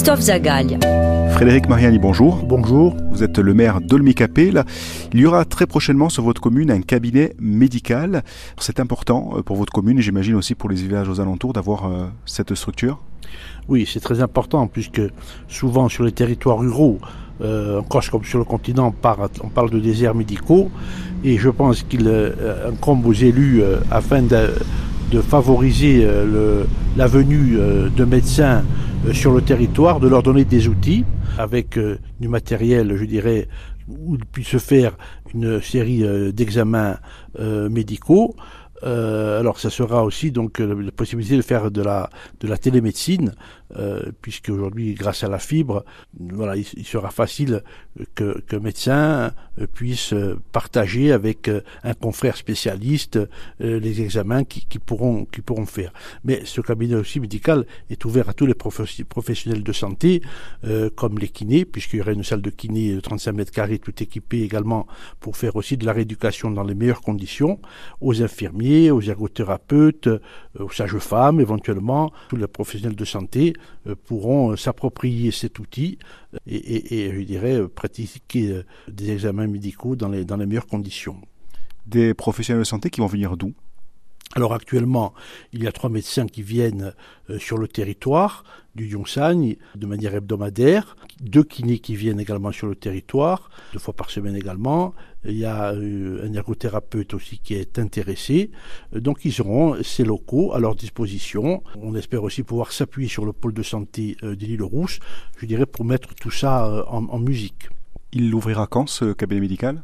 Christophe Zagalia. Frédéric Mariani, bonjour. Bonjour. Vous êtes le maire d'Olmicapé. Il y aura très prochainement sur votre commune un cabinet médical. C'est important euh, pour votre commune et j'imagine aussi pour les villages aux alentours d'avoir euh, cette structure. Oui, c'est très important puisque souvent sur les territoires ruraux, euh, encore comme sur le continent, on parle, on parle de déserts médicaux et je pense qu'il incombe aux élus afin de, de favoriser la venue de médecins sur le territoire, de leur donner des outils avec euh, du matériel, je dirais, où il puisse faire une série euh, d'examens euh, alors ça sera aussi donc la possibilité de faire de la de la télémédecine euh, puisque aujourd'hui, grâce à la fibre, voilà, il, sera facile que, que médecin euh, puisse partager avec euh, un confrère spécialiste les examens qui, qui, pourront qui pourront faire. Mais ce cabinet aussi médical est ouvert à tous les professionnels de santé, comme les kinés, puisqu'il y aura une salle de kiné de 35 mètres carrés, tout équipée également pour faire aussi de la rééducation dans les meilleures conditions, aux infirmiers, aux ergothérapeutes, aux sages-femmes éventuellement, tous les professionnels de santé euh, pourront euh, s'approprier cet outil et, je dirais, euh, pratiquer des examens médicaux dans les, dans les meilleures conditions. Des professionnels de santé qui vont venir d'où? Alors actuellement, il y a trois médecins qui viennent sur le territoire du Yongsan de manière hebdomadaire, deux kinés qui viennent également sur le territoire, deux fois par semaine également, il y a euh, un ergothérapeute aussi qui est intéressé. Euh, donc ils auront ces locaux à leur disposition. On espère aussi pouvoir s'appuyer sur le pôle de santé euh, de l'île Rousse, je dirais, pour mettre tout ça en, musique. Il l'ouvrira quand ce cabinet médical?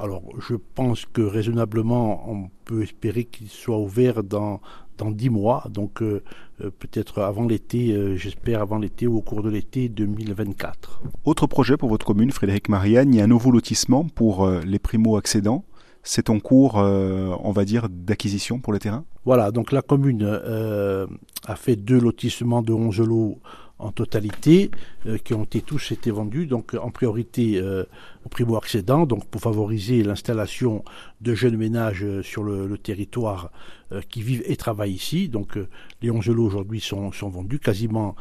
Alors, je pense que raisonnablement, on peut espérer qu'il soit ouvert dans, dans 10 mois, donc peut-être avant l'été, j'espère avant l'été ou au cours de l'été 2024. Autre projet pour votre commune, Frédéric Marianne, il y a un nouveau lotissement pour les primo-accédants. C'est en cours, on va dire, d'acquisition pour le terrain? Voilà, donc la commune a fait deux lotissements de 11 lots en totalité, euh, qui ont été tous été vendus, donc en priorité euh, aux primo-accédants, donc pour favoriser l'installation de jeunes ménages euh, sur le, territoire qui vivent et travaillent ici. Donc les 11 lots aujourd'hui sont, sont, vendus, quasiment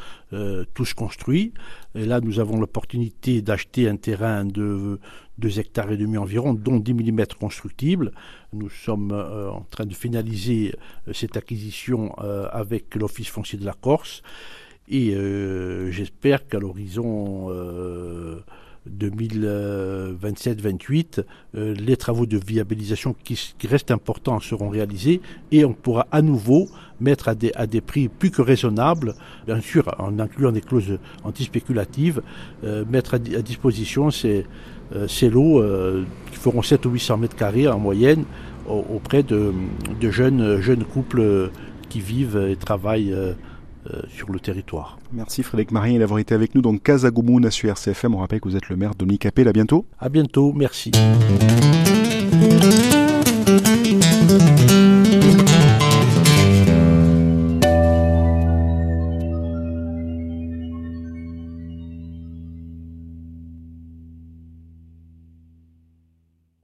tous construits. Et là, nous avons l'opportunité d'acheter un terrain de 2 hectares et demi environ, dont 10 mm constructibles. Nous sommes en train de finaliser cette acquisition avec l'Office foncier de la Corse. Et euh, j'espère qu'à l'horizon 2027-28, euh, euh, les travaux de viabilisation qui, restent importants seront réalisés et on pourra à nouveau mettre à des, à des prix plus que raisonnables, bien sûr en incluant des clauses antispéculatives, mettre à, disposition ces, ces lots qui feront 7 ou 800 mètres carrés en moyenne auprès de, de, jeunes, jeunes couples qui vivent et travaillent euh, sur le territoire. Merci Frédéric Marie d'avoir été avec nous dans Casagoumouna sur RCFM. On rappelle que vous êtes le maire de Nicapé. À bientôt. À bientôt, merci.